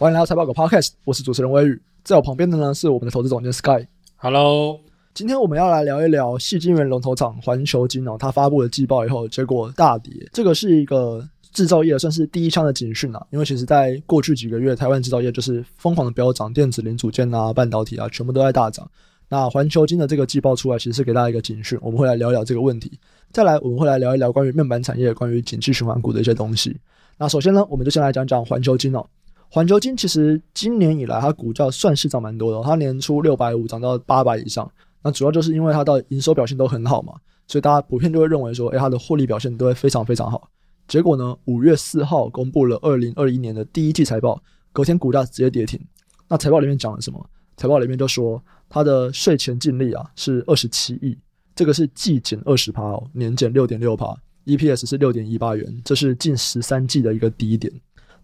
欢迎来到财报狗 Podcast，我是主持人威宇，在我旁边的呢是我们的投资总监 Sky。Hello，今天我们要来聊一聊矽晶圆龙头厂环球金哦，它发布了季报以后，结果大跌，这个是一个制造业算是第一枪的警讯啊，因为其实在过去几个月，台湾制造业就是疯狂的飙涨，电子零组件啊、半导体啊，全部都在大涨。那环球金的这个季报出来，其实是给大家一个警讯，我们会来聊一聊这个问题。再来，我们会来聊一聊关于面板产业、关于景气循环股的一些东西。那首先呢，我们就先来讲讲环球金哦。环球金其实今年以来，它股价算是涨蛮多的，它年初六百五涨到八百以上。那主要就是因为它的营收表现都很好嘛，所以大家普遍就会认为说，哎，它的获利表现都会非常非常好。结果呢，五月四号公布了二零二一年的第一季财报，隔天股价直接跌停。那财报里面讲了什么？财报里面就说它的税前净利啊是二十七亿，这个是季减二十趴哦，年减六点六趴，EPS 是六点一八元，这是近十三季的一个低点。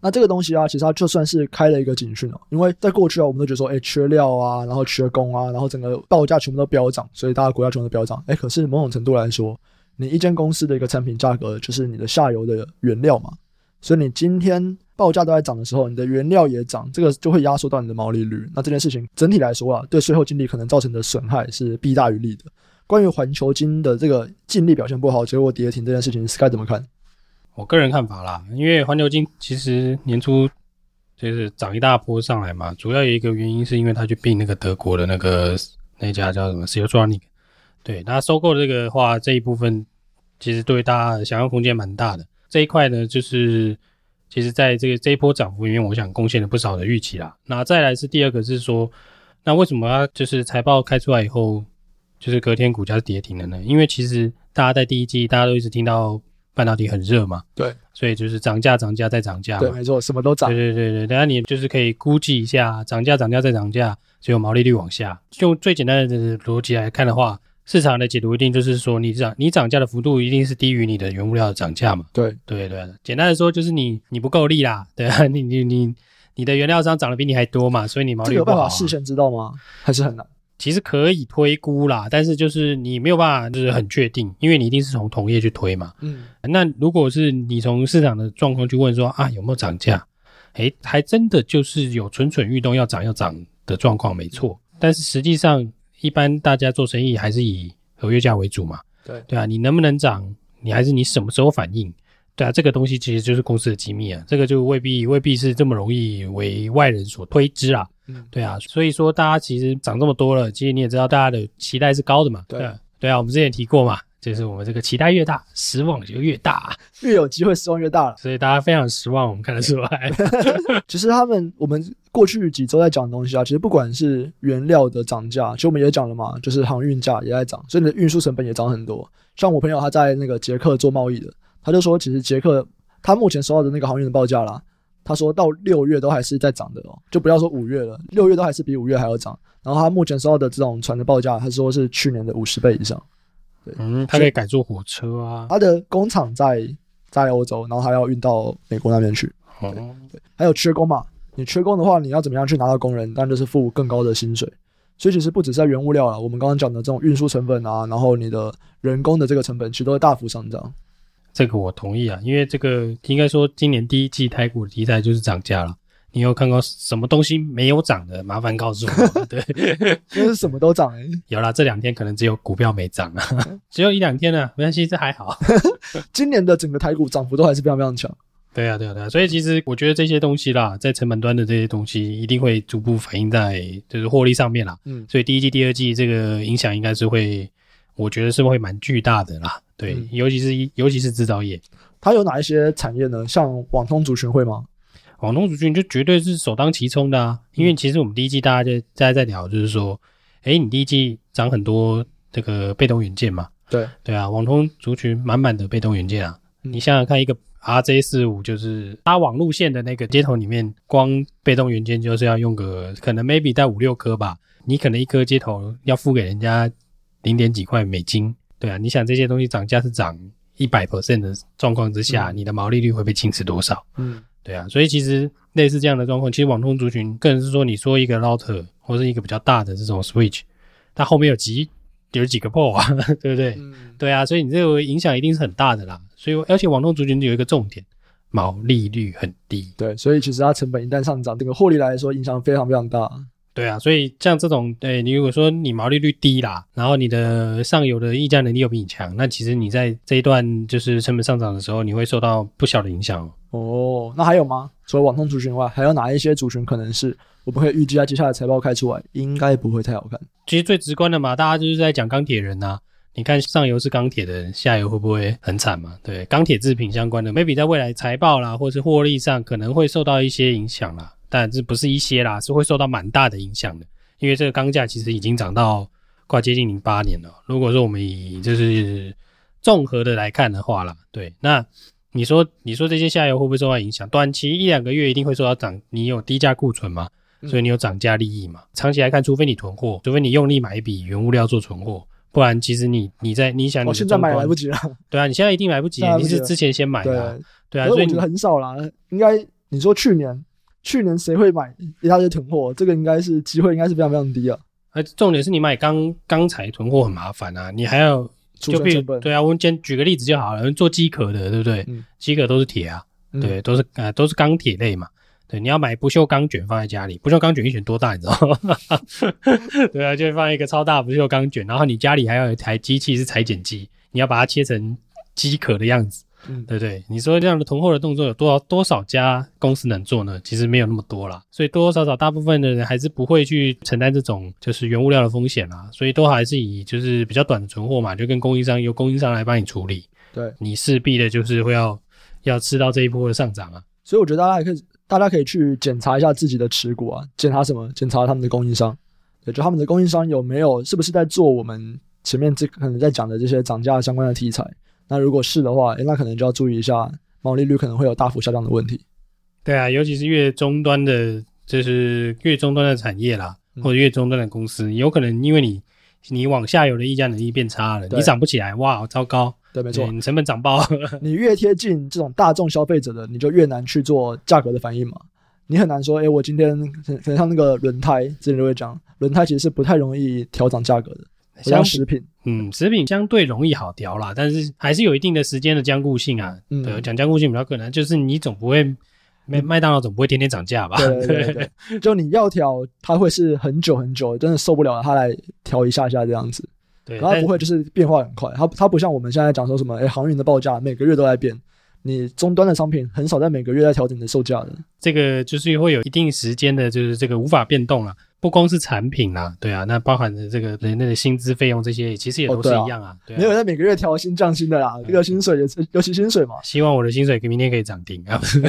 那这个东西啊，其实它就算是开了一个警讯哦，因为在过去啊，我们都觉得说，哎，缺料啊，然后缺工啊，然后整个报价全部都飙涨，所以大家股价全部都飙涨。哎，可是某种程度来说，你一间公司的一个产品价格就是你的下游的原料嘛，所以你今天报价都在涨的时候，你的原料也涨，这个就会压缩到你的毛利率。那这件事情整体来说啊，对税后净利可能造成的损害是弊大于利的。关于环球金的这个净利表现不好，结果跌停这件事情，Sky 怎么看？我个人看法啦，因为环球金其实年初就是涨一大波上来嘛，主要有一个原因是因为他去并那个德国的那个那家叫什么 Siltronic，对，那收购这个话这一部分其实对大家想象空间蛮大的。这一块呢，就是其实在这个这一波涨幅里面，我想贡献了不少的预期啦。那再来是第二个是说，那为什么就是财报开出来以后，就是隔天股价是跌停的呢？因为其实大家在第一季大家都一直听到。半导体很热嘛？对，所以就是涨价、涨价再涨价。对，没错，什么都涨。对对对对，等下你就是可以估计一下，涨价、涨价再涨价，只有毛利率往下。用最简单的逻辑来看的话，市场的解读一定就是说，你涨你涨价的幅度一定是低于你的原物料的涨价嘛？对对对，简单的说就是你你不够力啦，对啊，你你你你的原料商涨得比你还多嘛，所以你毛利率不好啊。这个有办法事先知道吗？还是很难？其实可以推估啦，但是就是你没有办法，就是很确定，因为你一定是从同业去推嘛。嗯，那如果是你从市场的状况去问说啊，有没有涨价？诶，还真的就是有蠢蠢欲动要涨要涨的状况，没错。但是实际上，一般大家做生意还是以合约价为主嘛。对对啊，你能不能涨？你还是你什么时候反应？对啊，这个东西其实就是公司的机密啊，这个就未必未必是这么容易为外人所推知啊。嗯，对啊，所以说大家其实涨这么多了，其实你也知道大家的期待是高的嘛。对啊，对啊，我们之前提过嘛，就是我们这个期待越大，失望就越大，越有机会失望越大了。所以大家非常失望，我们看得出来。其实他们我们过去几周在讲的东西啊，其实不管是原料的涨价，其实我们也讲了嘛，就是航运价也在涨，所以你的运输成本也涨很多。像我朋友他在那个捷克做贸易的，他就说，其实捷克他目前收到的那个航运的报价啦。他说到六月都还是在涨的哦，就不要说五月了，六月都还是比五月还要涨。然后他目前收到的这种船的报价，他说是去年的五十倍以上。对，嗯，他可以改坐火车啊。他的工厂在在欧洲，然后还要运到美国那边去。哦，对，还有缺工嘛？你缺工的话，你要怎么样去拿到工人？当然就是付更高的薪水。所以其实不只是在原物料了，我们刚刚讲的这种运输成本啊，然后你的人工的这个成本，其实都会大幅上涨。这个我同意啊，因为这个应该说今年第一季台股的题材就是涨价了。你有看过什么东西没有涨的？麻烦告诉我。对，就是什么都涨哎。有啦，这两天可能只有股票没涨啊，只有一两天呢，没关系，这还好。今年的整个台股涨幅都还是非常非常强。对啊，对啊，对啊。所以其实我觉得这些东西啦，在成本端的这些东西一定会逐步反映在就是获利上面啦。嗯，所以第一季、第二季这个影响应该是会，我觉得是会蛮巨大的啦。对，嗯、尤其是尤其是制造业，它有哪一些产业呢？像网通族群会吗？网通族群就绝对是首当其冲的啊！因为其实我们第一季大家就大家在聊，就是说，哎、欸，你第一季涨很多这个被动元件嘛？对对啊，网通族群满满的被动元件啊！嗯、你想想看，一个 RJ 四五就是搭网路线的那个接头里面，光被动元件就是要用个可能 maybe 带五六颗吧，你可能一颗接头要付给人家零点几块美金。对啊，你想这些东西涨价是涨一百 percent 的状况之下，嗯、你的毛利率会被侵蚀多少？嗯，对啊，所以其实类似这样的状况，其实网通族群更是说，你说一个 router 或是一个比较大的这种 switch，它后面有几有几个 port 啊，对不对？嗯、对啊，所以你这个影响一定是很大的啦。所以而且网通族群有一个重点，毛利率很低。对，所以其实它成本一旦上涨，这个获利来说影响非常非常大。对啊，所以像这种，对你如果说你毛利率低啦，然后你的上游的议价能力又比你强，那其实你在这一段就是成本上涨的时候，你会受到不小的影响哦。那还有吗？除了网通族群外，还有哪一些族群可能是我们可以预计在接下来财报开出来，应该不会太好看？其实最直观的嘛，大家就是在讲钢铁人呐、啊。你看上游是钢铁的，下游会不会很惨嘛？对，钢铁制品相关的，maybe 在未来财报啦，或是获利上可能会受到一些影响啦。但这不是一些啦，是会受到蛮大的影响的，因为这个钢价其实已经涨到快接近零八年了。如果说我们以就是综合的来看的话啦，对，那你说你说这些下游会不会受到影响？短期一两个月一定会受到涨，你有低价库存嘛，所以你有涨价利益嘛。长期来看，除非你囤货，除非你用力买一笔原物料做存货，不然其实你你在你想你，我现在买来不及了。对啊，你现在一定来不及，来不及，你是之前先买的，啊，对啊，所以我觉得很少啦。应该你说去年。去年谁会买一大堆囤货？这个应该是机会，应该是非常非常低啊。而重点是你买钢钢材囤货很麻烦啊，你还要就比如对啊，我们先举个例子就好了，做机壳的对不对？机壳都是铁啊，对，都是呃都是钢铁类嘛。对，你要买不锈钢卷放在家里，不锈钢卷一卷多大你知道吗？对啊，就放一个超大不锈钢卷，然后你家里还要有一台机器是裁剪机，你要把它切成机壳的样子。嗯，对对，你说这样的囤货的动作有多少多少家公司能做呢？其实没有那么多啦，所以多多少少大部分的人还是不会去承担这种就是原物料的风险啦，所以都还是以就是比较短的存货嘛，就跟供应商由供应商来帮你处理。对，你势必的就是会要要吃到这一波的上涨啊。所以我觉得大家可以大家可以去检查一下自己的持股啊，检查什么？检查他们的供应商，对，就他们的供应商有没有是不是在做我们前面这可能在讲的这些涨价相关的题材。那如果是的话，诶，那可能就要注意一下毛利率可能会有大幅下降的问题。对啊，尤其是越终端的，就是越终端的产业啦，嗯、或者越终端的公司，有可能因为你你往下游的议价能力变差了，你涨不起来，哇，糟糕。对，没错，你成本涨爆。你越贴近这种大众消费者的，你就越难去做价格的反应嘛。你很难说，诶，我今天可能像那个轮胎，之前就会讲，轮胎其实是不太容易调涨价格的。像食品，嗯，食品相对容易好调啦，但是还是有一定的时间的僵固性啊。嗯，对，讲僵固性比较可能，就是你总不会麦麦当劳总不会天天涨价吧？对对对，对，就你要调，它会是很久很久，真的受不了了，它来调一下下这样子。对，它不会就是变化很快，它它不像我们现在讲说什么，哎、欸，航运的报价每个月都在变。你终端的商品很少在每个月在调整的售价的，这个就是会有一定时间的，就是这个无法变动了。不光是产品啦，对啊，那包含的这个人的薪资费用这些，其实也都是一样啊。对啊，没有在每个月调薪降薪的啦，这个薪水也是，尤其薪水嘛。希望我的薪水明天可以涨停啊！不 是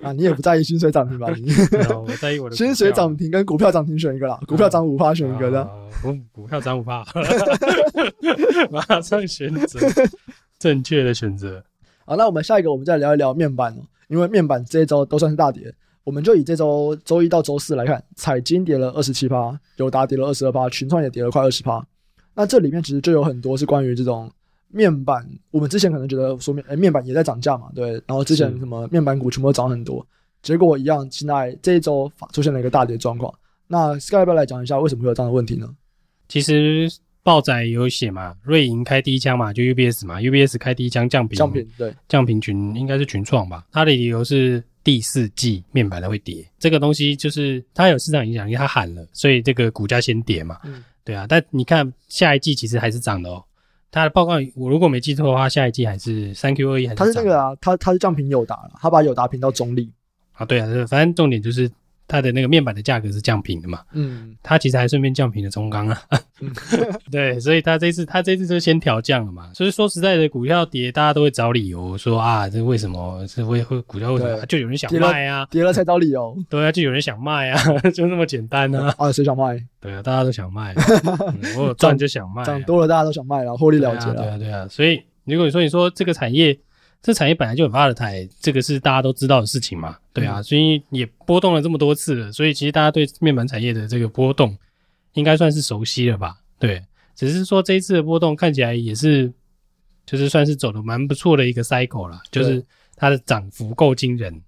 啊，你也不在意薪水涨停吧？你 我在意我的薪水涨停跟股票涨停选一个啦，股票涨五趴选一个的。股股票涨五趴，马上选择正确的选择。好，那我们下一个，我们再聊一聊面板哦，因为面板这一周都算是大跌。我们就以这周周一到周四来看，彩金跌了二十七趴，友达跌了二十二趴，群创也跌了快二十趴。那这里面其实就有很多是关于这种面板，我们之前可能觉得说面诶面板也在涨价嘛，对。然后之前什么面板股全部都涨很多，结果一样，现在这一周出现了一个大跌状况。那 Sky 要不要来讲一下为什么会有这样的问题呢？其实。报仔有写嘛，瑞银开第一枪嘛，就 UBS 嘛，UBS 开第一枪降平，降平对，降平群应该是群创吧，他的理由是第四季面板的会跌，这个东西就是它有市场影响力，它喊了，所以这个股价先跌嘛，嗯，对啊，但你看下一季其实还是涨的哦，它的报告我如果没记错的话，下一季还是三 Q 二一还是，他是那个啊，它它是降平友达了，他把友达平到中立。啊，对啊，反正重点就是。它的那个面板的价格是降平的嘛？嗯，它其实还顺便降平了中钢啊。嗯、对，所以它这次它这次就先调降了嘛。所以说实在的，股票跌，大家都会找理由说啊，这为什么？这会会股票为什么？就有人想卖啊，跌了才找理由。对啊，就有人想卖啊，就那么简单啊。啊，谁想卖？对啊，大家都想卖。嗯、我有赚就想卖，涨多了大家都想卖了，获利了结了。对啊，对啊。所以如果你说你说这个产业。这产业本来就很发的台，这个是大家都知道的事情嘛，对啊，所以也波动了这么多次了，所以其实大家对面板产业的这个波动应该算是熟悉了吧？对，只是说这一次的波动看起来也是，就是算是走的蛮不错的一个 cycle 了，就是它的涨幅够惊人。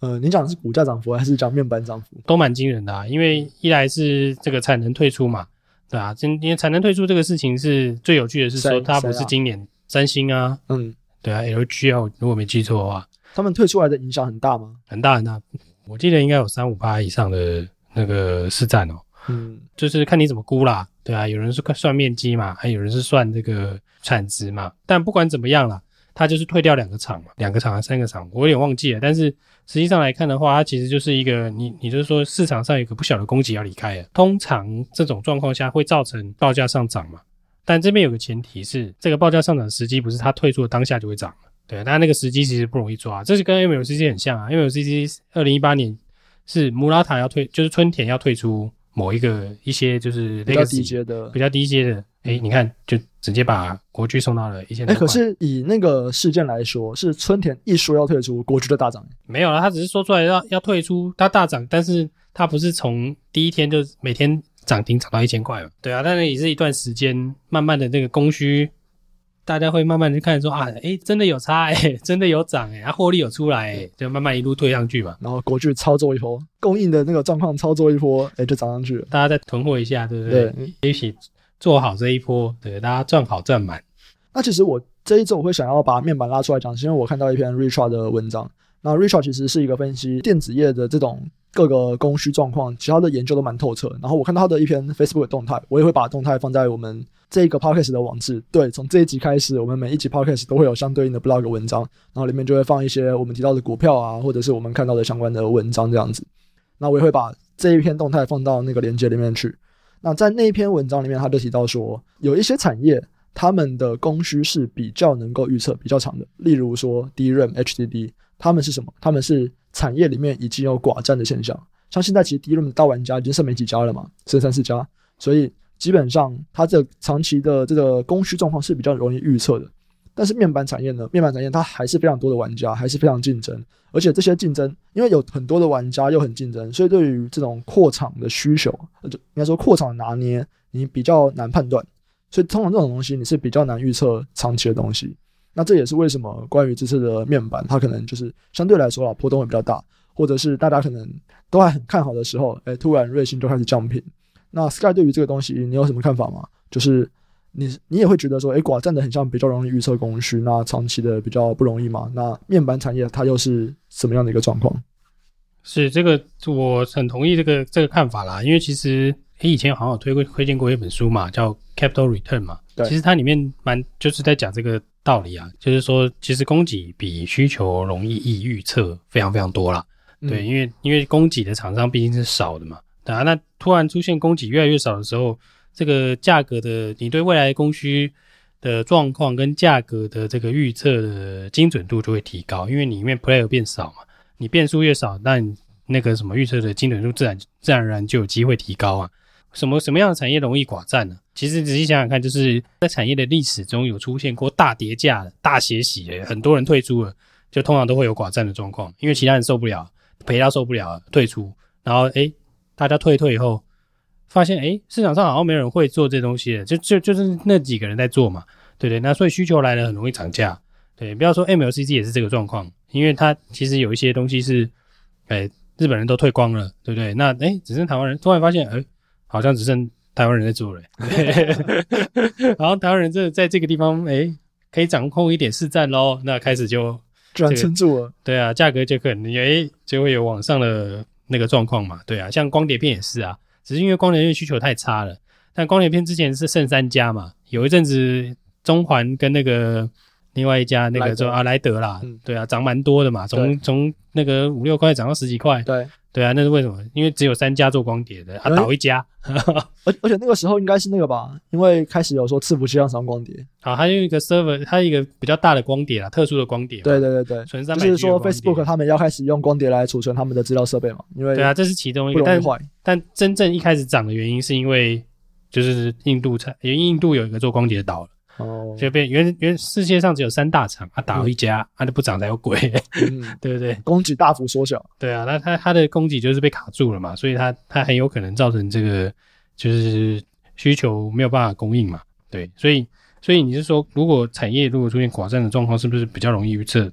呃，你讲的是股价涨幅还是讲面板涨幅？都蛮惊人的啊，因为一来是这个产能退出嘛，对啊，今天产能退出这个事情是最有趣的是说它不是今年三星啊，嗯。对啊，LG 啊，如果没记错的话，他们退出来的影响很大吗？很大很大，我记得应该有三五趴以上的那个市占哦。嗯，就是看你怎么估啦，对啊，有人是算面积嘛，还有人是算这个产值嘛。但不管怎么样啦，它就是退掉两个厂嘛，两个厂还是三个厂，我有点忘记了。但是实际上来看的话，它其实就是一个你，你就是说市场上有一个不小的供给要离开了。通常这种状况下会造成报价上涨嘛。但这边有个前提是，这个报价上涨的时机不是它退出的当下就会涨了。对，但那个时机其实不容易抓，这是跟 MLCC 很像啊。MLCC 二零一八年是穆拉塔要退，就是春田要退出。某一个一些就是比较低阶的，比较低阶的，哎、欸，你看，就直接把国巨送到了一线。哎、欸，可是以那个事件来说，是春田一说要退出，国巨的大涨。没有啦，他只是说出来要要退出，他大涨，但是他不是从第一天就每天涨停涨到一千块嘛？对啊，但是也是一段时间，慢慢的那个供需。大家会慢慢去看说啊，哎、欸，真的有差哎、欸，真的有涨哎、欸，啊，获利有出来、欸，就慢慢一路推上去嘛。然后国巨操作一波，供应的那个状况操作一波，哎、欸，就涨上去了。大家再囤货一下，对不对？对，一起做好这一波，对，大家赚好赚满。那其实我这一周我会想要把面板拉出来讲，是因为我看到一篇 Richard 的文章。那 Richard 其实是一个分析电子业的这种各个供需状况，其他的研究都蛮透彻。然后我看到他的一篇 Facebook 动态，我也会把动态放在我们。这个 podcast 的网址，对，从这一集开始，我们每一集 podcast 都会有相对应的 blog 文章，然后里面就会放一些我们提到的股票啊，或者是我们看到的相关的文章这样子。那我也会把这一篇动态放到那个链接里面去。那在那一篇文章里面，他就提到说，有一些产业他们的供需是比较能够预测、比较长的，例如说 DRAM、HDD，他们是什么？他们是产业里面已经有寡占的现象。像现在其实 DRAM 的大玩家已经剩没几家了嘛，剩三四家，所以。基本上，它这长期的这个供需状况是比较容易预测的。但是面板产业呢，面板产业它还是非常多的玩家，还是非常竞争。而且这些竞争，因为有很多的玩家又很竞争，所以对于这种扩厂的需求，就应该说扩厂拿捏，你比较难判断。所以通常这种东西，你是比较难预测长期的东西。那这也是为什么关于这次的面板，它可能就是相对来说啊，波动会比较大，或者是大家可能都还很看好的时候，哎、欸，突然瑞幸就开始降频。那 Sky 对于这个东西，你有什么看法吗？就是你你也会觉得说，哎，寡占的很像比较容易预测供需，那长期的比较不容易嘛？那面板产业它又是什么样的一个状况？是这个，我很同意这个这个看法啦。因为其实，你，以前好像有推过推荐过一本书嘛，叫 Capital Return 嘛。对。其实它里面蛮就是在讲这个道理啊，就是说，其实供给比需求容易易预测非常非常多啦。对，嗯、因为因为供给的厂商毕竟是少的嘛。啊，那突然出现供给越来越少的时候，这个价格的你对未来供需的状况跟价格的这个预测的精准度就会提高，因为里面 player 变少嘛，你变数越少，那你那个什么预测的精准度自然自然而然就有机会提高啊。什么什么样的产业容易寡占呢？其实仔细想想看，就是在产业的历史中有出现过大跌价、大血洗，很多人退出了，就通常都会有寡占的状况，因为其他人受不了，赔到受不了退出，然后诶大家退退以后，发现诶，市场上好像没人会做这东西了，就就就是那几个人在做嘛，对不对？那所以需求来了，很容易涨价。对，不要说 MLCC 也是这个状况，因为它其实有一些东西是，诶，日本人都退光了，对不对？那诶，只剩台湾人，突然发现，诶，好像只剩台湾人在做了。然后台湾人这在这个地方，诶，可以掌控一点市占喽。那开始就居然撑住了。对啊，价格就可能哎就会有往上的。那个状况嘛，对啊，像光碟片也是啊，只是因为光碟片需求太差了。但光碟片之前是剩三家嘛，有一阵子中环跟那个另外一家那个叫阿莱德啦，嗯、对啊，涨蛮多的嘛，从从那个五六块涨到十几块，对。对啊，那是为什么？因为只有三家做光碟的，啊，倒一家。而而且那个时候应该是那个吧，因为开始有说伺服器上使用光碟。好，还有一个 server，它一个比较大的光碟啊，特殊的光碟。对对对对，存三百就是说 Facebook 他们要开始用光碟来储存他们的资料设备嘛，因为对啊，这是其中一个。但但真正一开始涨的原因是因为就是印度产，因为印度有一个做光碟的倒了。哦，就变原原世界上只有三大厂，啊倒一家，它、嗯啊、就不涨才有鬼，嗯、对不对？供给大幅缩小，对啊，那它它的供给就是被卡住了嘛，所以它它很有可能造成这个就是需求没有办法供应嘛，对，所以所以你是说，如果产业如果出现寡占的状况，是不是比较容易预测？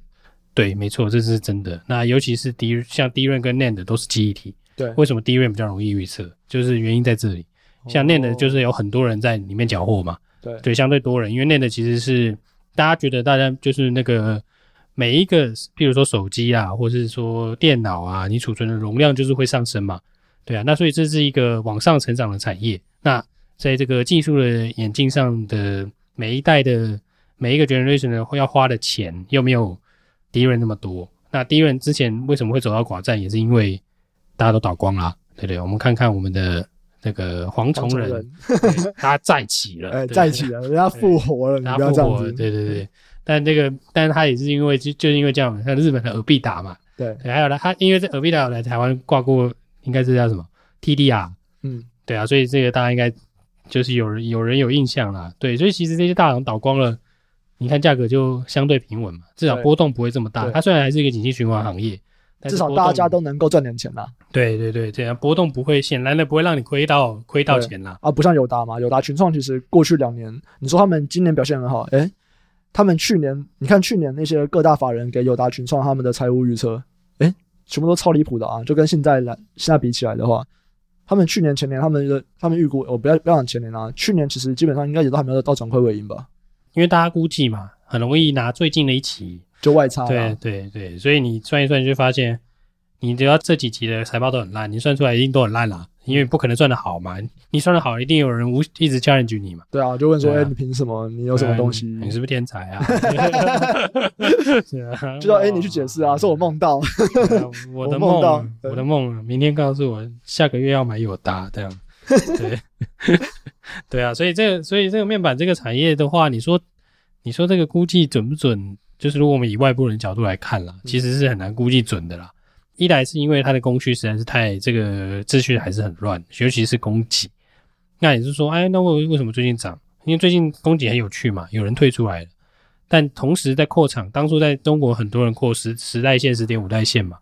对，没错，这是真的。那尤其是低像 DRAM 跟 NAND 都是记忆体，对，为什么 DRAM 比较容易预测？就是原因在这里，像 NAND 就是有很多人在里面缴获嘛。对，相对多人，因为那的其实是大家觉得大家就是那个每一个，譬如说手机啊，或者是说电脑啊，你储存的容量就是会上升嘛，对啊，那所以这是一个往上成长的产业。那在这个技术的演进上的每一代的每一个 generation 呢，会要花的钱又没有 DRAM 那么多。那 DRAM 之前为什么会走到寡占，也是因为大家都倒光了，对不对？我们看看我们的那个蝗虫人，人他再起了，哎，再起了，人家复活了，他复活了，对对对。但这个，但是他也是因为就就是因为这样，像日本的尔必达嘛，对，对，还有呢，他因为这尔必达有来台湾挂过，应该是叫什么 TDR，嗯，对啊，所以这个大家应该就是有人有人有印象啦，对，所以其实这些大厂倒光了，你看价格就相对平稳嘛，至少波动不会这么大。它虽然还是一个景气循环行业，至少大家都能够赚点钱啦。对对对，这样波动不会显然的不会让你亏到亏到钱啦。啊，不像友达嘛，友达群创其实过去两年，你说他们今年表现很好，诶他们去年，你看去年那些各大法人给友达群创他们的财务预测，诶，全部都超离谱的啊！就跟现在来现在比起来的话，他们去年前年他们的他们预估，我不要不要讲前年啊，去年其实基本上应该也都还没有到转亏为盈吧？因为大家估计嘛，很容易拿最近的一期就外差。对对对，所以你算一算，你就发现，你只要这几集的财报都很烂，你算出来一定都很烂啦。因为不可能算得好嘛，你算得好，一定有人无一直 challenge 你嘛。对啊，就问说，哎、你凭什么？你有什么东西？你是不是天才啊？是啊，就说，哎，你去解释啊，说我梦到，我的梦，我的梦，明天告诉我，下个月要买友达这样。对，对啊，所以这个，所以这个面板这个产业的话，你说，你说这个估计准不准？就是如果我们以外部人角度来看啦，其实是很难估计准的啦。一来是因为它的供需实在是太这个秩序还是很乱，尤其是供给。那也是说，哎，那为为什么最近涨？因为最近供给很有趣嘛，有人退出来了。但同时在扩厂，当初在中国很多人扩十十代线、十点五代线嘛，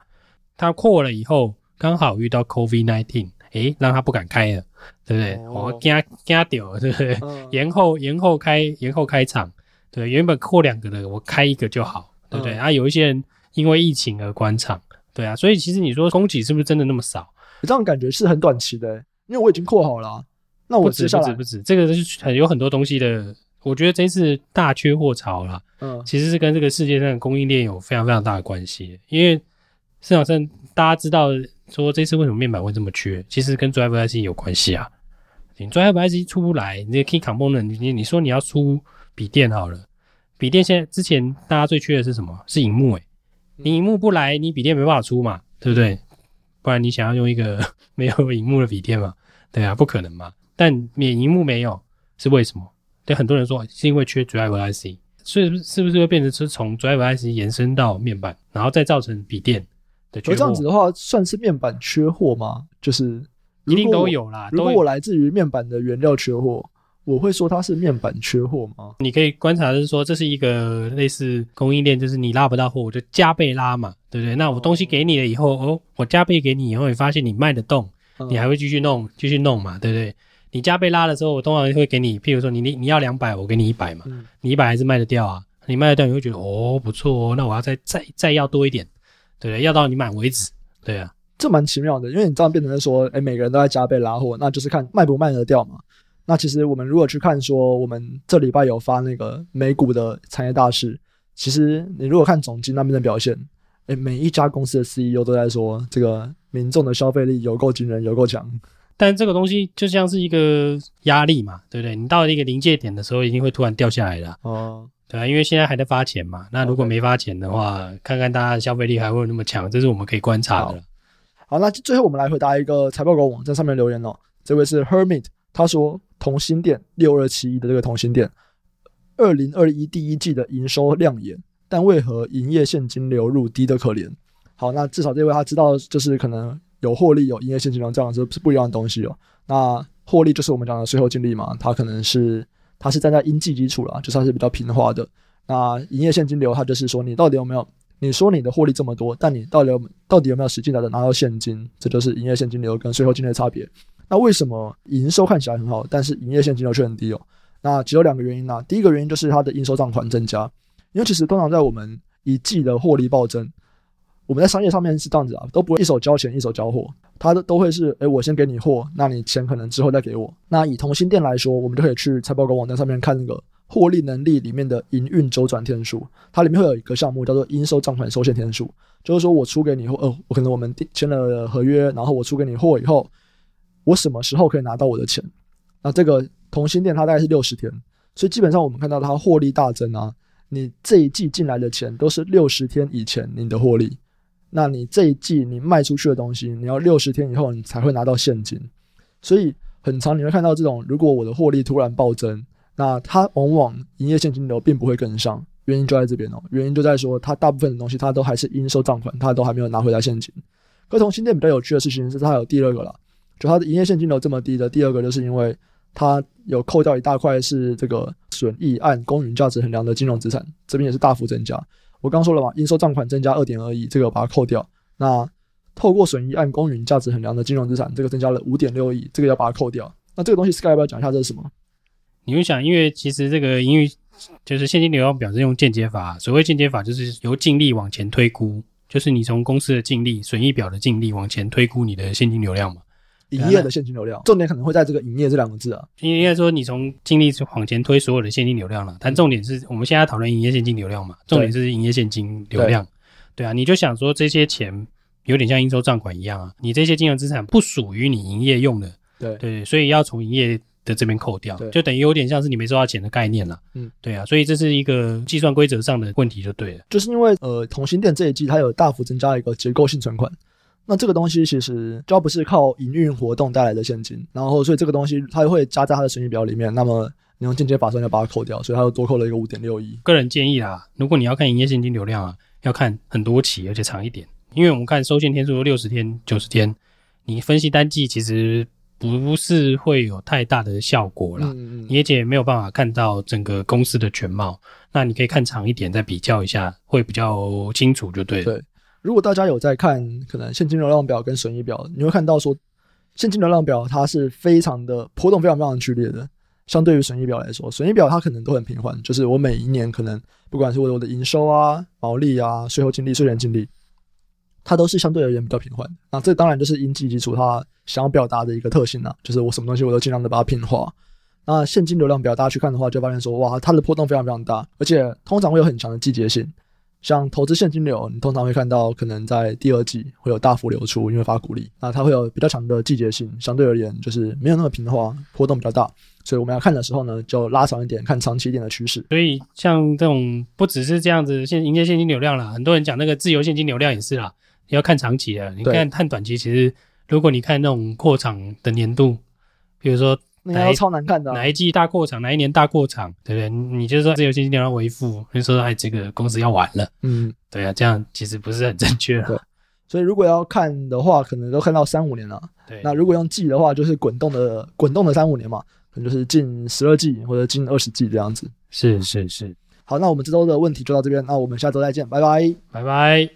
他扩了以后，刚好遇到 COVID-19，诶，让他不敢开了，对不对？我惊惊掉，对不对？延后延后开延后开厂，对，原本扩两个的，我开一个就好，对不对？啊，有一些人因为疫情而关厂。对啊，所以其实你说供给是不是真的那么少？这样感觉是很短期的，因为我已经扩好了啊。那我接下来不止不止不止，这个是很有很多东西的。我觉得这次大缺货潮啦，嗯，其实是跟这个世界上的供应链有非常非常大的关系。因为市场上大家知道说这次为什么面板会这么缺，其实跟 Driver IC 有关系啊。你 Driver IC 出不来，你 Key Component，你你说你要出笔电好了，笔电现在之前大家最缺的是什么？是荧幕诶、欸。你荧幕不来，你笔电没办法出嘛，对不对？不然你想要用一个 没有荧幕的笔电嘛？对啊，不可能嘛。但免荧幕没有是为什么？对很多人说是因为缺 Driver IC，所以是不是会变成是从 Driver IC 延伸到面板，然后再造成笔电的缺货？这样子的话，算是面板缺货吗？就是一定都有啦。如果我来自于面板的原料缺货。我会说它是面板缺货吗？你可以观察的是说，这是一个类似供应链，就是你拉不到货，我就加倍拉嘛，对不对？那我东西给你了以后，哦，我加倍给你以后，你发现你卖得动，你还会继续弄，继续弄嘛，对不对？你加倍拉的时候，我通常会给你，譬如说你你你要两百，我给你一百嘛，你一百还是卖得掉啊？你卖得掉，你会觉得哦不错哦，那我要再再再要多一点，对不对？要到你满为止，对啊，这蛮奇妙的，因为你这样变成是说，哎，每个人都在加倍拉货，那就是看卖不卖得掉嘛。那其实我们如果去看说，我们这礼拜有发那个美股的产业大事，其实你如果看总经那边的表现，诶，每一家公司的 CEO 都在说，这个民众的消费力有够惊人，有够强。但这个东西就像是一个压力嘛，对不对？你到了一个临界点的时候，一定会突然掉下来的。哦，对啊，因为现在还在发钱嘛。那如果没发钱的话.看看大家的消费力还会有那么强，这是我们可以观察的。好，好，那最后我们来回答一个财报狗网站上面留言哦。这位是 Hermit，他说。同心店六二七一的这个同心店，二零二一第一季的营收亮眼，但为何营业现金流入低得可怜？好，那至少这位他知道，就是可能有获利，有营业现金流这样子是不一样的东西哦。那获利就是我们讲的税后净利嘛，它可能是它是站在应计基础了，就算是比较平滑的。那营业现金流，它就是说你到底有没有？你说你的获利这么多，但你到底有到底有没有实际的拿到现金？这就是营业现金流跟税后净利的差别。那为什么营收看起来很好，但是营业现金流却很低哦？那只有两个原因呐。第一个原因就是它的应收账款增加，因为其实通常在我们一季的获利暴增，我们在商业上面是这样子啊，都不会一手交钱一手交货，它都都会是，诶，我先给你货，那你钱可能之后再给我。那以同心电来说，我们就可以去财报狗网站上面看那个获利能力里面的营运周转天数，它里面会有一个项目叫做应收账款收现天数，就是说我出给你货，哦，我可能我们签了合约，然后我出给你货以后，我什么时候可以拿到我的钱？那这个同心店它大概是六十天，所以基本上我们看到它获利大增啊，你这一季进来的钱都是六十天以前你的获利，那你这一季你卖出去的东西，你要六十天以后你才会拿到现金，所以很常你会看到这种，如果我的获利突然暴增。那它往往营业现金流并不会跟上，原因就在这边哦。原因就在说，它大部分的东西它都还是应收账款，它都还没有拿回来现金。可同心店比较有趣的事情是，它有第二个了，就它的营业现金流这么低的第二个，就是因为它有扣掉一大块是这个损益按公允价值衡量的金融资产，这边也是大幅增加。我刚说了嘛，应收账款增加二点二亿，这个把它扣掉。那透过损益按公允价值衡量的金融资产，这个增加了五点六亿，这个要把它扣掉。那这个东西 Sky 要不要讲一下这是什么？你会想，因为其实这个盈余就是现金流量表是用间接法。所谓间接法，就是由净利往前推估，就是你从公司的净利、损益表的净利往前推估你的现金流量嘛。营业的现金流量，重点可能会在这个“营业”这两个字啊。应该说，你从净利往前推所有的现金流量了。但重点是我们现在讨论营业现金流量嘛，重点是营业现金流量。对，对啊，你就想说这些钱有点像应收账款一样啊，你这些金融资产不属于你营业用的。对对，所以要从营业。的这边扣掉，就等于有点像是你没收到钱的概念了。嗯，对啊，所以这是一个计算规则上的问题，就对了。就是因为呃，同心店这一季它有大幅增加一个结构性存款，那这个东西其实就不是靠营运活动带来的现金，然后所以这个东西它会加在它的损益表里面。那么你用间接法算要把它扣掉，所以它又多扣了一个五点六亿。个人建议啊，如果你要看营业现金流量啊，要看很多期而且长一点，因为我们看收现天数六十天、九十天，你分析单季其实。不是会有太大的效果啦，嗯嗯，你也没有办法看到整个公司的全貌。那你可以看长一点，再比较一下，会比较清楚，就对了。对，如果大家有在看可能现金流量表跟损益表，你会看到说，现金流量表它是非常的波动，非常非常剧烈的。相对于损益表来说，损益表它可能都很平缓，就是我每一年可能不管是我的营收啊、毛利啊、税后净利、税前净利。它都是相对而言比较平缓，那这当然就是因基基础它想要表达的一个特性啦，就是我什么东西我都尽量的把它平滑。那现金流量表大家去看的话，就发现说，哇，它的波动非常非常大，而且通常会有很强的季节性。像投资现金流，你通常会看到可能在第二季会有大幅流出，因为发股利，那它会有比较强的季节性，相对而言就是没有那么平滑，波动比较大。所以我们要看的时候呢，就拉长一点，看长期一点的趋势。所以像这种不只是这样子现迎接现金流量啦，很多人讲那个自由现金流量也是啦。你要看长期的，你看看短期，其实如果你看那种扩场的年度，比如说哪一超难看的，哪一季大过场，哪一年大过场，对不对？你就是说自由现金流量为负，你说哎，这个公司要完了，嗯，对啊，这样其实不是很正确的。所以如果要看的话，可能都看到三五年了。对，那如果用季的话，就是滚动的滚动的三五年嘛，可能就是近十二季或者近二十季这样子。是是是。好，那我们这周的问题就到这边，那我们下周再见，拜拜，拜拜。